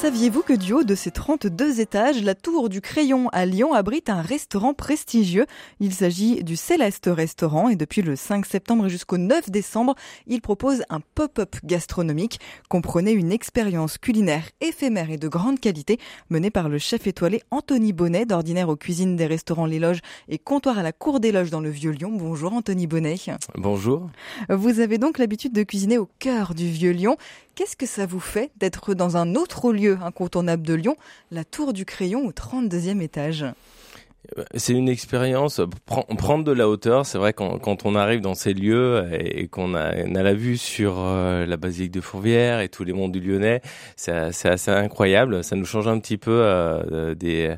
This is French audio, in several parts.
Saviez-vous que du haut de ses 32 étages, la Tour du Crayon à Lyon abrite un restaurant prestigieux? Il s'agit du Céleste Restaurant et depuis le 5 septembre jusqu'au 9 décembre, il propose un pop-up gastronomique. Comprenez une expérience culinaire éphémère et de grande qualité menée par le chef étoilé Anthony Bonnet, d'ordinaire aux cuisines des restaurants Les Loges et comptoir à la Cour des Loges dans le Vieux-Lyon. Bonjour Anthony Bonnet. Bonjour. Vous avez donc l'habitude de cuisiner au cœur du Vieux-Lyon. Qu'est-ce que ça vous fait d'être dans un autre lieu? Incontournable de Lyon, la Tour du Crayon au 32e étage c'est une expérience, prendre de la hauteur. C'est vrai quand, quand on arrive dans ces lieux et qu'on a, la vue sur euh, la basilique de Fourvière et tous les monts du Lyonnais, c'est assez incroyable. Ça nous change un petit peu euh, des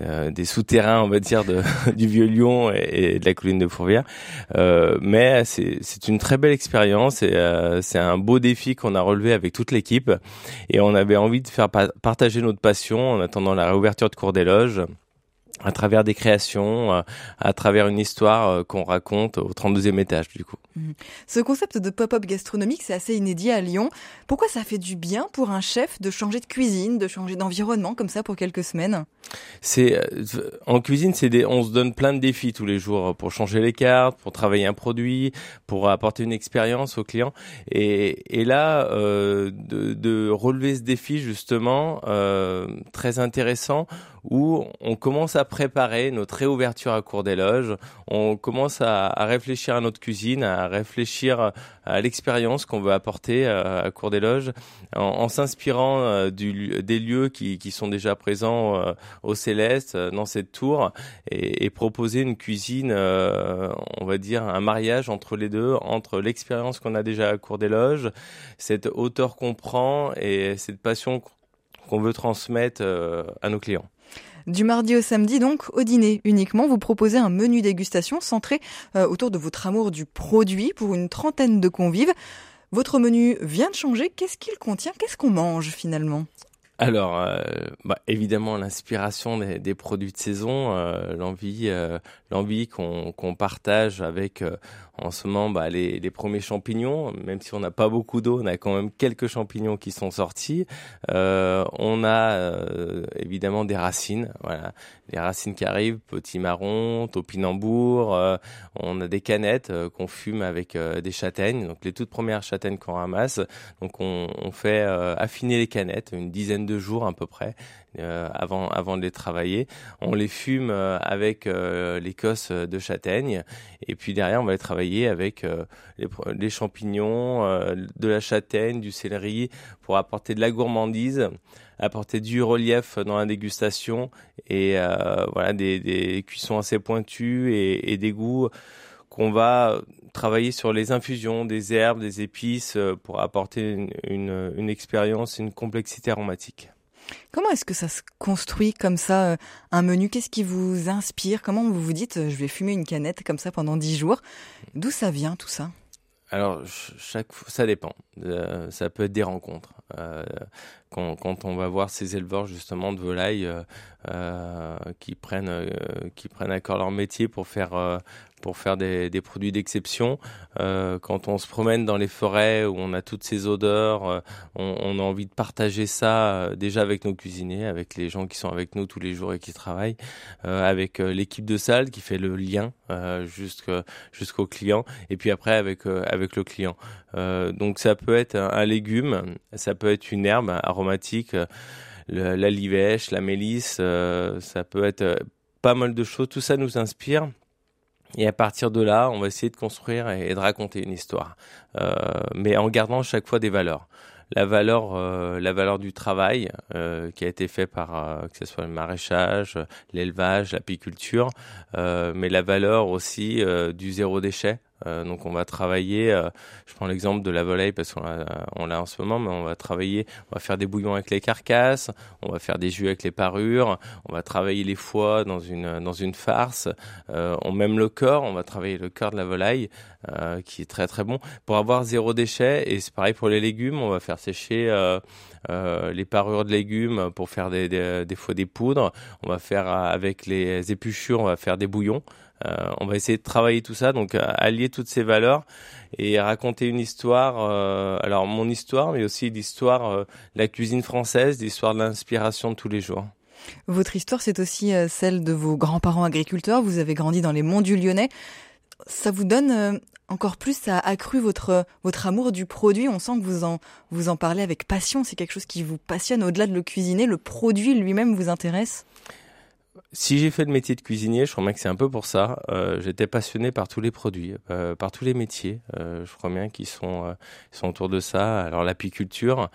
euh, des souterrains, on va dire, de, du vieux Lyon et, de la colline de Fourvière. Euh, mais c'est une très belle expérience et euh, c'est un beau défi qu'on a relevé avec toute l'équipe. Et on avait envie de faire partager notre passion en attendant la réouverture de Cours des Loges à travers des créations, euh, à travers une histoire euh, qu'on raconte au 32e étage du coup. Mhm. Ce concept de pop-up gastronomique, c'est assez inédit à Lyon. Pourquoi ça fait du bien pour un chef de changer de cuisine, de changer d'environnement comme ça pour quelques semaines? C'est euh, en cuisine, c'est des, on se donne plein de défis tous les jours pour changer les cartes, pour travailler un produit, pour apporter une expérience au client. Et, et là, euh, de, de, relever ce défi justement euh, très intéressant où on commence à préparer notre réouverture à court des loges, on commence à, réfléchir à notre cuisine, à réfléchir à l'expérience qu'on veut apporter euh, à, Cour des Loges, en, s'inspirant euh, des lieux qui, sont déjà présents euh, au Céleste, dans cette tour, et, proposer une cuisine, on va dire, un mariage entre les deux, entre l'expérience qu'on a déjà à Cour des Loges, cette hauteur qu'on prend et cette passion qu'on veut transmettre à nos clients. Du mardi au samedi, donc, au dîner uniquement, vous proposez un menu dégustation centré euh, autour de votre amour du produit pour une trentaine de convives. Votre menu vient de changer. Qu'est-ce qu'il contient? Qu'est-ce qu'on mange finalement? Alors, euh, bah, évidemment, l'inspiration des, produits de saison, euh, l'envie, l'envie qu'on partage avec en ce moment bah, les, premiers champignons. Même si on n'a pas beaucoup d'eau, on a quand même quelques champignons qui sont sortis. Euh, on a euh, évidemment des racines, voilà, les racines qui arrivent, petits marrons, topinambour. Euh, on a des canettes euh, qu'on fume avec des châtaignes, donc les toutes premières châtaignes qu'on ramasse. Donc on, on fait affiner les canettes une dizaine de jours à peu près. Euh, avant, avant de les travailler. On les fume euh, avec euh, l'écosse de châtaigne et puis derrière on va les travailler avec les, les, champignons, de la châtaigne, du céleri pour apporter de la gourmandise apporter du relief dans la dégustation et voilà des, des, cuissons assez pointues et, et des goûts qu'on va travailler sur les infusions des herbes, des épices pour apporter une, une, une expérience, une complexité aromatique. Comment est-ce que ça se construit comme ça, euh, un menu? Qu'est-ce qui vous inspire? Comment vous vous dites, euh, je vais fumer une canette comme ça pendant dix jours? D'où ça vient tout ça? Alors, chaque ça dépend. Euh, ça peut être des rencontres. quand, quand, on va voir ces éleveurs justement de volailles qui prennent qui prennent à cœur leur métier pour faire pour faire des, produits d'exception. Euh, quand on se promène dans les forêts où on a toutes ces odeurs, euh, on, a envie de partager ça euh, déjà avec nos cuisiniers, avec les gens qui sont avec nous tous les jours et qui travaillent, avec l'équipe de salle qui fait le lien jusqu'au client, et puis après avec avec le client. donc ça peut être un, légume, ça peut être une herbe aromatique. la livèche, la mélisse, ça peut être pas mal de choses. Tout ça nous inspire et à partir de là, on va essayer de construire et de raconter une histoire, euh, mais en gardant chaque fois des valeurs. La valeur, euh, la valeur du travail euh, qui a été fait par euh, que ce soit le maraîchage, l'élevage, l'apiculture, euh, mais la valeur aussi euh, du zéro déchet. Euh, donc on va travailler, euh, je prends l'exemple de la volaille parce qu'on l'a en ce moment, mais on va travailler, on va faire des bouillons avec les carcasses, on va faire des jus avec les parures, on va travailler les foies dans une farce, euh, on même le corps, on va travailler le cœur de la volaille qui est très très bon pour avoir zéro déchet et c'est pareil pour les légumes, on va faire sécher les parures de légumes pour faire des, des, des, fois des poudres. On va faire avec les épluchures, on va faire des bouillons. Euh, on va essayer de travailler tout ça, donc allier toutes ces valeurs et raconter une histoire. Euh, alors mon histoire, mais aussi l'histoire euh, de la cuisine française, l'histoire de l'inspiration de tous les jours. Votre histoire, c'est aussi celle de vos grands-parents agriculteurs. Vous avez grandi dans les monts du Lyonnais. Ça vous donne encore plus, ça a accru votre votre amour du produit. On sent que vous vous en parlez avec passion. C'est quelque chose qui vous passionne. Au-delà de le cuisiner, le produit lui-même vous intéresse? Si j'ai fait le métier de cuisinier, je crois bien que c'est un peu pour ça. Euh, J'étais passionné par tous les produits, euh, par tous les métiers. Euh, je crois bien qu'ils sont, euh, sont autour de ça. Alors l'apiculture,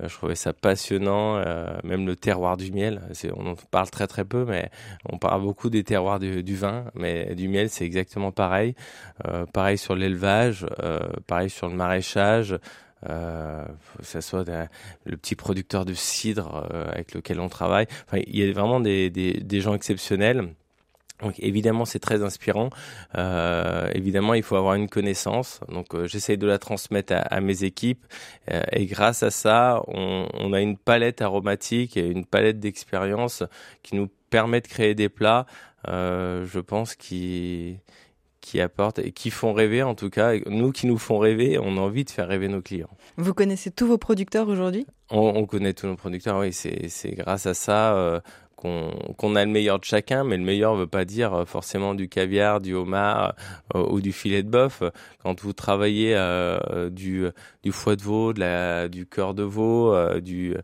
je trouvais ça passionnant. même le terroir du miel, on en parle très très peu, mais on parle beaucoup des terroirs du vin, mais du miel c'est exactement pareil. pareil sur l'élevage, pareil sur le maraîchage euh, que ce soit le petit producteur de cidre euh, avec lequel on travaille. Enfin, il y a vraiment des, des, des gens exceptionnels. Donc évidemment c'est très inspirant. Euh, évidemment il faut avoir une connaissance. Donc euh, j'essaye de la transmettre à, à mes équipes euh, et grâce à ça on, on, a une palette aromatique et une palette d'expérience qui nous permet de créer des plats. Euh, je pense qui qui apportent et qui font rêver en tout cas. Nous qui nous font rêver, on a envie de faire rêver nos clients. Vous connaissez tous vos producteurs aujourd'hui? On, on, connaît tous nos producteurs, oui. C'est grâce à ça euh, qu'on a le meilleur de chacun, mais le meilleur ne veut pas dire euh, forcément du caviar, du homard euh, ou du filet de bœuf. Quand vous travaillez euh, du, du foie de veau, de la, du cœur de veau, du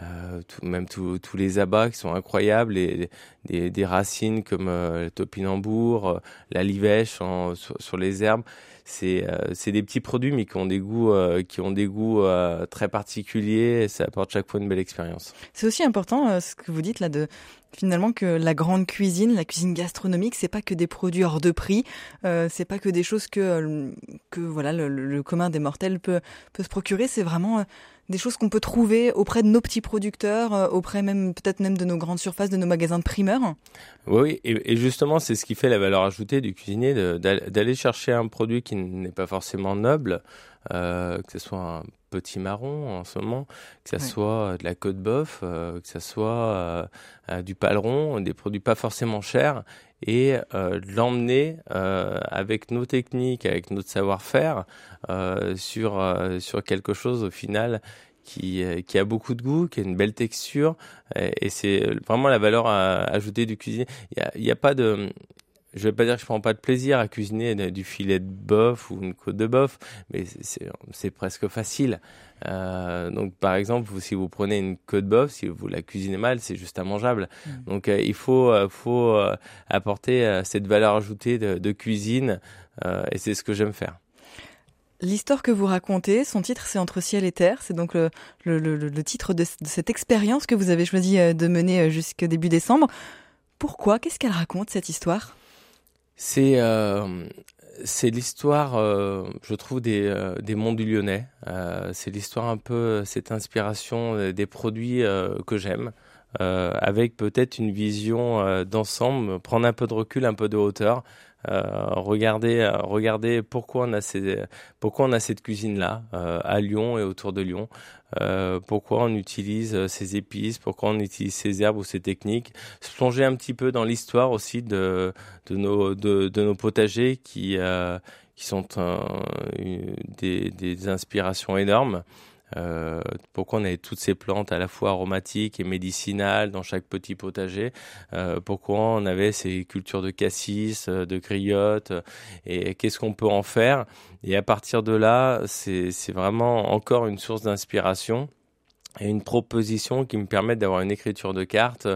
euh, même tous les abats qui sont incroyables, et, des, racines comme euh, le topinambour, euh, la livèche sur, les herbes. C'est euh, des petits produits mais qui ont des goûts, très particuliers et ça apporte chaque fois une belle expérience. C'est aussi important ce que vous dites là de finalement que la grande cuisine, la cuisine gastronomique, c'est pas que des produits hors de prix, euh, c'est pas que des choses que le, commun des mortels peut se procurer, c'est vraiment des choses qu'on peut trouver auprès de nos petits producteurs, euh, auprès même peut-être même de nos grandes surfaces, de nos magasins de primeurs. Oui, et, justement, c'est ce qui fait la valeur ajoutée du cuisinier, d'aller chercher un produit qui n'est pas forcément noble, euh, que ce soit un petit marron en ce moment, que ce ouais. soit de la côte bœuf, euh, que ce soit euh, du paleron, des produits pas forcément chers, et euh, l'emmener euh, avec nos techniques, avec notre savoir-faire euh, sur euh, sur quelque chose au final qui qui a beaucoup de goût, qui a une belle texture et, et c'est vraiment la valeur ajoutée du cuisine. Il y a, il y a pas de je vais pas dire que je prends pas de plaisir à cuisiner du filet de bœuf ou une côte de bœuf, mais c'est presque facile. Euh, donc, par exemple, vous, si vous prenez une côte de bœuf, si vous la cuisinez mal, c'est juste immangeable. Mmh. Donc, euh, il faut, euh, faut apporter cette valeur ajoutée de, de cuisine, et c'est ce que j'aime faire. L'histoire que vous racontez, son titre c'est Entre ciel et terre, c'est donc le, le, le, le titre de, de cette expérience que vous avez choisi de mener jusqu'au début décembre. Pourquoi? Qu'est-ce qu'elle raconte cette histoire? C'est euh, c'est l'histoire, euh, je trouve, des, euh, des du Lyonnais. Euh, c'est l'histoire un peu, cette inspiration des produits que j'aime, avec peut-être une vision d'ensemble, prendre un peu de recul, un peu de hauteur. regarder, regarder pourquoi on a ces, pourquoi on a cette cuisine là à Lyon et autour de Lyon. Euh, pourquoi on utilise euh, ces épices, pourquoi on utilise ces herbes ou ces techniques, se plonger un petit peu dans l'histoire aussi de, de, nos, de, de nos potagers qui, euh, qui sont des, des inspirations énormes. Euh, pourquoi on avait toutes ces plantes à la fois aromatiques et médicinales dans chaque petit potager euh, Pourquoi on avait ces cultures de cassis, euh, de griottes Et qu'est-ce qu'on peut en faire? Et à partir de là, c'est vraiment encore une source d'inspiration et une proposition qui me permet d'avoir une écriture de carte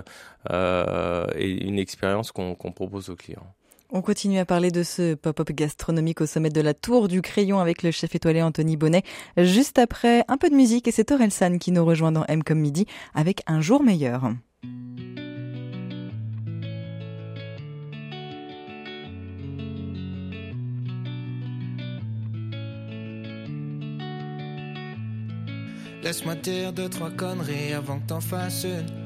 et une expérience qu'on qu propose aux clients. On continue à parler de ce pop-up gastronomique au sommet de la Tour du Crayon avec le chef étoilé Anthony Bonnet. Juste après, un peu de musique et c'est Orelsan qui nous rejoint dans M comme midi avec Un jour meilleur. Laisse-moi dire deux, trois conneries avant que t'en fasses.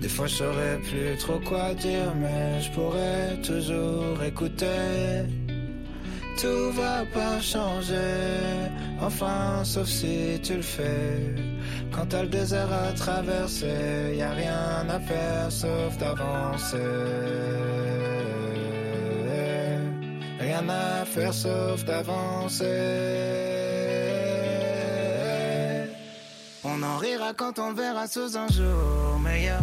Des fois je saurais plus trop quoi dire, mais je pourrais toujours écouter. Tout va pas changer, enfin sauf si tu le fais. Quand t'as le désert à traverser, y a rien à faire sauf d'avancer. Rien à faire sauf d'avancer. On en rira quand on le verra sous un jour meilleur,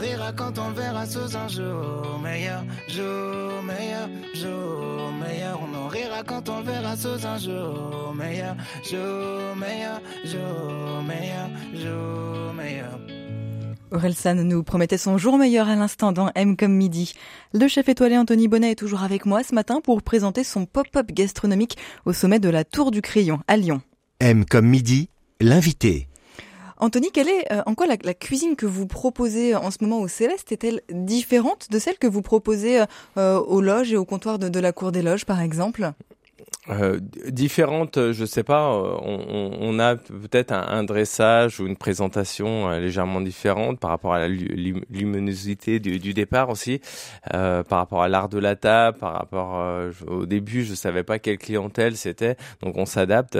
On en rira quand on le verra sous un jour meilleur, jour meilleur, jour meilleur. On en rira quand on le verra sous un jour meilleur, jour meilleur, jour meilleur, jour meilleur. Orelsan nous promettait son jour meilleur à l'instant dans M comme midi. Le chef étoilé Anthony Bonnet est toujours avec moi ce matin pour présenter son pop-up gastronomique au sommet de la Tour du Crayon à Lyon. M comme midi, l'invité. Anthony, quelle est, euh, en quoi la, cuisine que vous proposez en ce moment au Céleste est-elle différente de celle que vous proposez euh, aux loges et au comptoir de la Cour des Loges, par exemple? Euh, différentes, je sais pas. On, on a peut-être un, un, dressage ou une présentation euh, légèrement différente par rapport à la luminosité du, du départ aussi, euh, par rapport à l'art de la table, par rapport euh, au début, je savais pas quelle clientèle c'était, donc on s'adapte.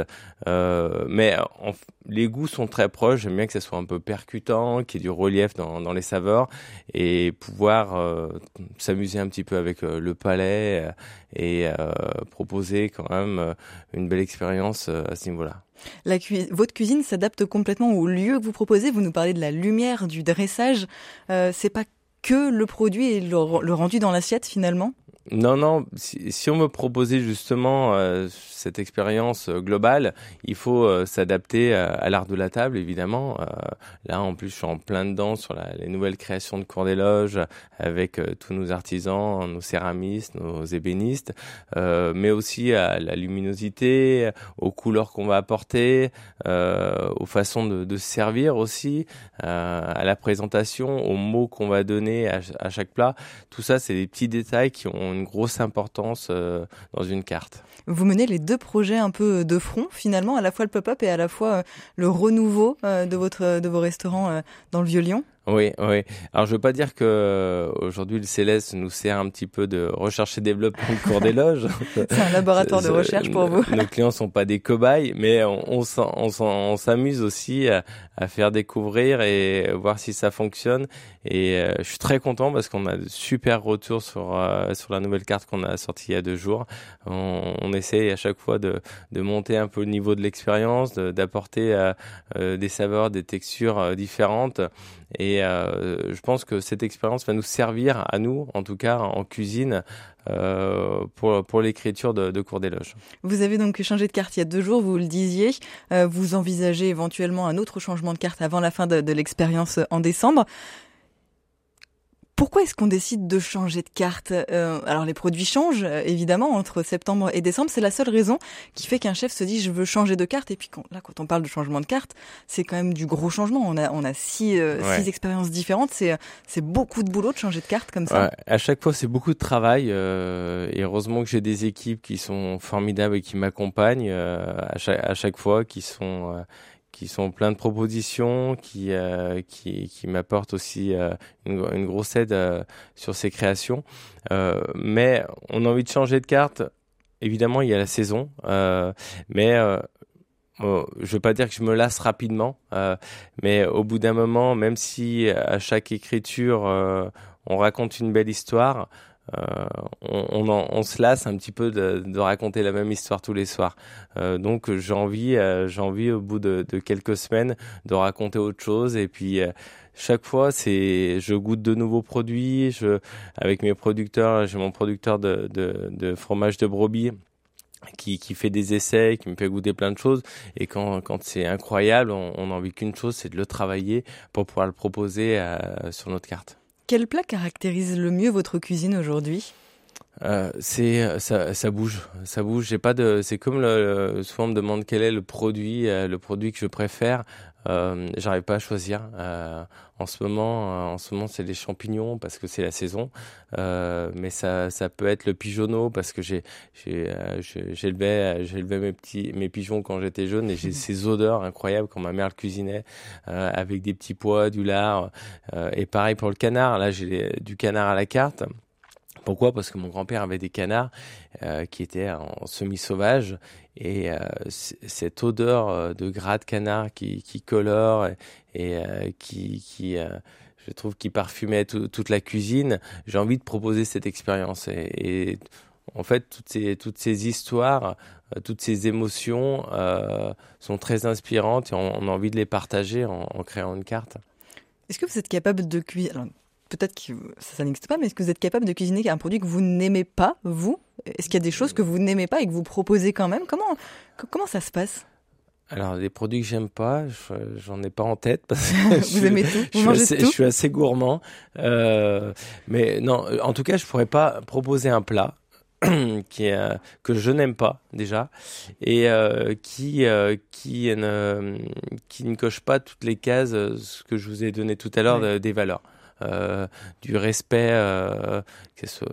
Euh, mais les goûts sont très proches. J'aime bien que ça soit un peu percutant, qu'il y ait du relief dans, dans les saveurs et pouvoir s'amuser un petit peu avec le palais et proposer quand même une belle expérience à ce niveau-là. Votre cuisine s'adapte complètement au lieu que vous proposez. Vous nous parlez de la lumière, du dressage. Euh, c'est pas que le produit et le rendu dans l'assiette finalement? Non, non. Si, si, on me proposait justement euh, cette expérience globale, il faut euh, s'adapter à, à l'art de la table, évidemment. Euh, là, en plus, je suis en plein dedans sur la, les nouvelles créations de cours des loges avec euh, tous nos artisans, nos céramistes, nos ébénistes, euh, mais aussi à la luminosité, aux couleurs qu'on va apporter, euh, aux façons de, de servir aussi, à la présentation, aux mots qu'on va donner à, à chaque plat. Tout ça, c'est des petits détails qui ont une grosse importance euh, dans une carte. Vous menez les deux projets un peu de front finalement, à la fois le pop-up et à la fois le renouveau euh, de votre de vos restaurants euh, dans le Vieux-Lyon? Oui, oui. Alors, je veux pas dire que aujourd'hui le Céleste nous sert un petit peu de recherche et développement de cours des loges. C'est un laboratoire de recherche pour vous. Nos clients sont pas des cobayes, mais on, s'amuse aussi à, à, faire découvrir et voir si ça fonctionne. Et euh, je suis très content parce qu'on a de super retours sur euh, sur la nouvelle carte qu'on a sortie il y a deux jours. On, on essaie à chaque fois de, de monter un peu le niveau de l'expérience, d'apporter euh, des saveurs, des textures différentes et et je pense que cette expérience va nous servir à nous, en tout cas en cuisine, pour, pour l'écriture de, de cours d'éloge. Vous avez donc changé de carte il y a deux jours, vous le disiez. vous envisagez éventuellement un autre changement de carte avant la fin de l'expérience en décembre. Pourquoi est-ce qu'on décide de changer de carte? Euh, Alors les produits changent euh, évidemment entre septembre et décembre. C'est la seule raison qui fait qu'un chef se dit je veux changer de carte. Et puis quand, là, quand on parle de changement de carte, c'est quand même du gros changement. On a on a six, euh, six expériences différentes. C'est c'est beaucoup de boulot de changer de carte comme ça. à chaque fois, c'est beaucoup de travail. et heureusement que j'ai des équipes qui sont formidables et qui m'accompagnent à chaque à chaque fois, qui sont qui sont plein de propositions, qui euh, qui, qui m'apportent aussi euh, une, grosse aide euh, sur ces créations. Euh, mais on a envie de changer de carte. Évidemment, il y a la saison, mais je veux pas dire que je me lasse rapidement, mais au bout d'un moment, même si à chaque écriture on raconte une belle histoire, euh, on, on, se lasse un petit peu de, raconter la même histoire tous les soirs. Euh, donc j'ai envie, euh, j'ai envie au bout de, quelques semaines de raconter autre chose. Et puis chaque fois, c'est, je goûte de nouveaux produits. Je, avec mes producteurs, j'ai mon producteur de, de, fromage de brebis. Qui, qui, fait des essais, qui me fait goûter plein de choses. Et quand, quand c'est incroyable, on n'a envie qu'une chose, c'est de le travailler pour pouvoir le proposer sur notre carte. Quel plat caractérise le mieux votre cuisine aujourd'hui? Euh, c'est ça, ça, bouge, ça bouge. J'ai pas de. C'est comme le, souvent on me demande quel est le produit, euh, le produit que je préfère. Euh, J'arrive pas à choisir. Euh, en ce moment, euh, en ce moment, c'est les champignons parce que c'est la saison. Euh, mais ça, ça peut être le pigeonneau parce que j'ai, j'ai, j'élevais, j'élevais mes petits, mes pigeons quand j'étais jeune et j'ai ces odeurs incroyables quand ma mère le cuisinait avec des petits pois, du lard. et pareil pour le canard. Là, j'ai du canard à la carte. Pourquoi? Parce que mon grand-père avait des canards euh, qui étaient en semi-sauvage et euh, cette odeur euh, de gras de canard qui, colore et, qui, je trouve, qui parfumait toute la cuisine, j'ai envie de proposer cette expérience. Et, en fait, toutes ces, histoires, toutes ces émotions sont très inspirantes et on, a envie de les partager en, en créant une carte. Est-ce que vous êtes capable de cuire peut-être que ça, n'existe pas, mais est-ce que vous êtes capable de cuisiner un produit que vous n'aimez pas, vous? Est-ce qu'il y a des choses que vous n'aimez pas et que vous proposez quand même? Comment, comment ça se passe? Alors, des produits que j'aime pas, j'en ai pas en tête parce que vous aimez tout, vous mangez assez, tout? Je suis assez gourmand, euh, mais non, en tout cas, je pourrais pas proposer un plat qui est, euh, que je n'aime pas déjà et euh, qui euh, qui ne qui ne coche pas toutes les cases ce que je vous ai donné tout à l'heure des valeurs. Euh, du respect euh,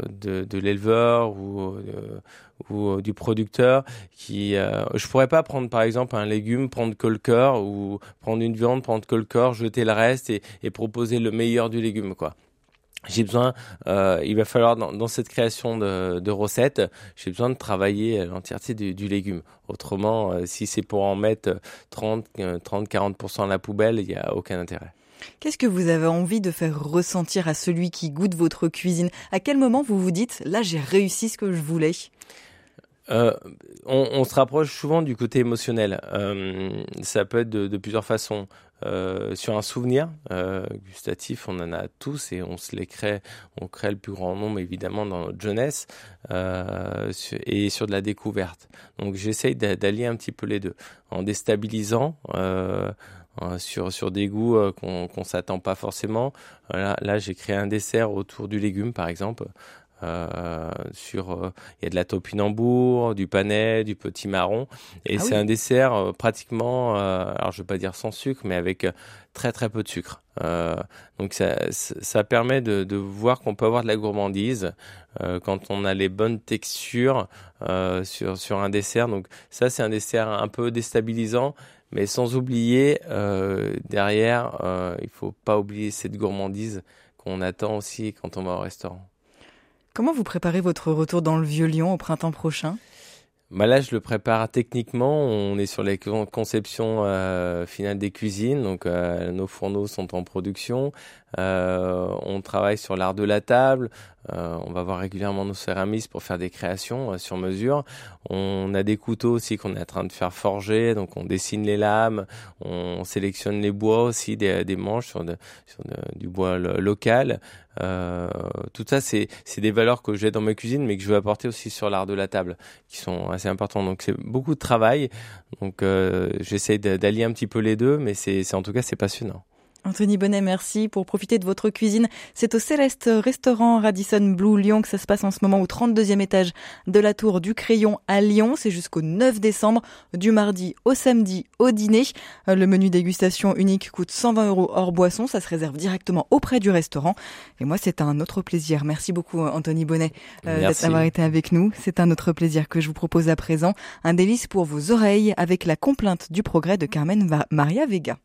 de, l'éleveur ou, euh, ou du producteur. Qui, je pourrais pas prendre par exemple un légume, prendre que le cœur, ou prendre une viande, prendre que le corps, jeter le reste et, proposer le meilleur du légume, quoi j'ai besoin, il va falloir dans, cette création de, recettes, j'ai besoin de travailler l'entièreté du, du, légume. Autrement, si c'est pour en mettre 30, 30, 40% à la poubelle, il n'y a aucun intérêt. Qu'est-ce que vous avez envie de faire ressentir à celui qui goûte votre cuisine? À quel moment vous vous dites là j'ai réussi ce que je voulais? Euh, on, se rapproche souvent du côté émotionnel. Euh, ça peut être de, plusieurs façons. Euh, sur un souvenir gustatif, on en a tous et on se les crée, on crée le plus grand nombre évidemment dans notre jeunesse et sur de la découverte. Donc j'essaye d'allier un petit peu les deux en déstabilisant. Euh, sur, sur des goûts euh, qu'on qu'on s'attend pas forcément. Là, là j'ai créé un dessert autour du légume, par exemple. Euh, sur euh, il y a de la topinambour, du panais, du petit marron et ah c'est un dessert euh, pratiquement alors je vais pas dire sans sucre mais avec très très peu de sucre. donc ça, ça permet de, de voir qu'on peut avoir de la gourmandise quand on a les bonnes textures sur sur un dessert. Donc ça c'est un dessert un peu déstabilisant mais sans oublier, euh, derrière, euh, il faut pas oublier cette gourmandise qu'on attend aussi quand on va au restaurant. Comment vous préparez votre retour dans le Vieux Lyon au printemps prochain? Bah là, je le prépare techniquement. On est sur les conceptions euh, finales des cuisines, donc euh, nos fourneaux sont en production. Euh, on travaille sur l'art de la table. On va voir régulièrement nos céramistes pour faire des créations sur mesure. On a des couteaux aussi qu'on est en train de faire forger, donc on dessine les lames, on sélectionne les bois aussi, des, manches sur de, du bois local. Euh, tout ça, c'est des valeurs que j'ai dans ma cuisine, mais que je veux apporter aussi sur l'art de la table, qui sont assez importants. Donc c'est beaucoup de travail. Donc euh, j'essaie d'allier un petit peu les deux, mais c'est en tout cas c'est passionnant. Anthony Bonnet, merci pour profiter de votre cuisine. C'est au Céleste Restaurant Radisson Blue Lyon que ça se passe en ce moment au 32e étage de la Tour du Crayon à Lyon. C'est jusqu'au 9 décembre, du mardi au samedi au dîner. Euh, le menu dégustation unique coûte 120 euros hors boisson. Ça se réserve directement auprès du restaurant. Et moi, c'est un autre plaisir. Merci beaucoup, Anthony Bonnet, euh, d'avoir été avec nous. C'est un autre plaisir que je vous propose à présent. Un délice pour vos oreilles avec la complainte du progrès de Carmen Maria Vega.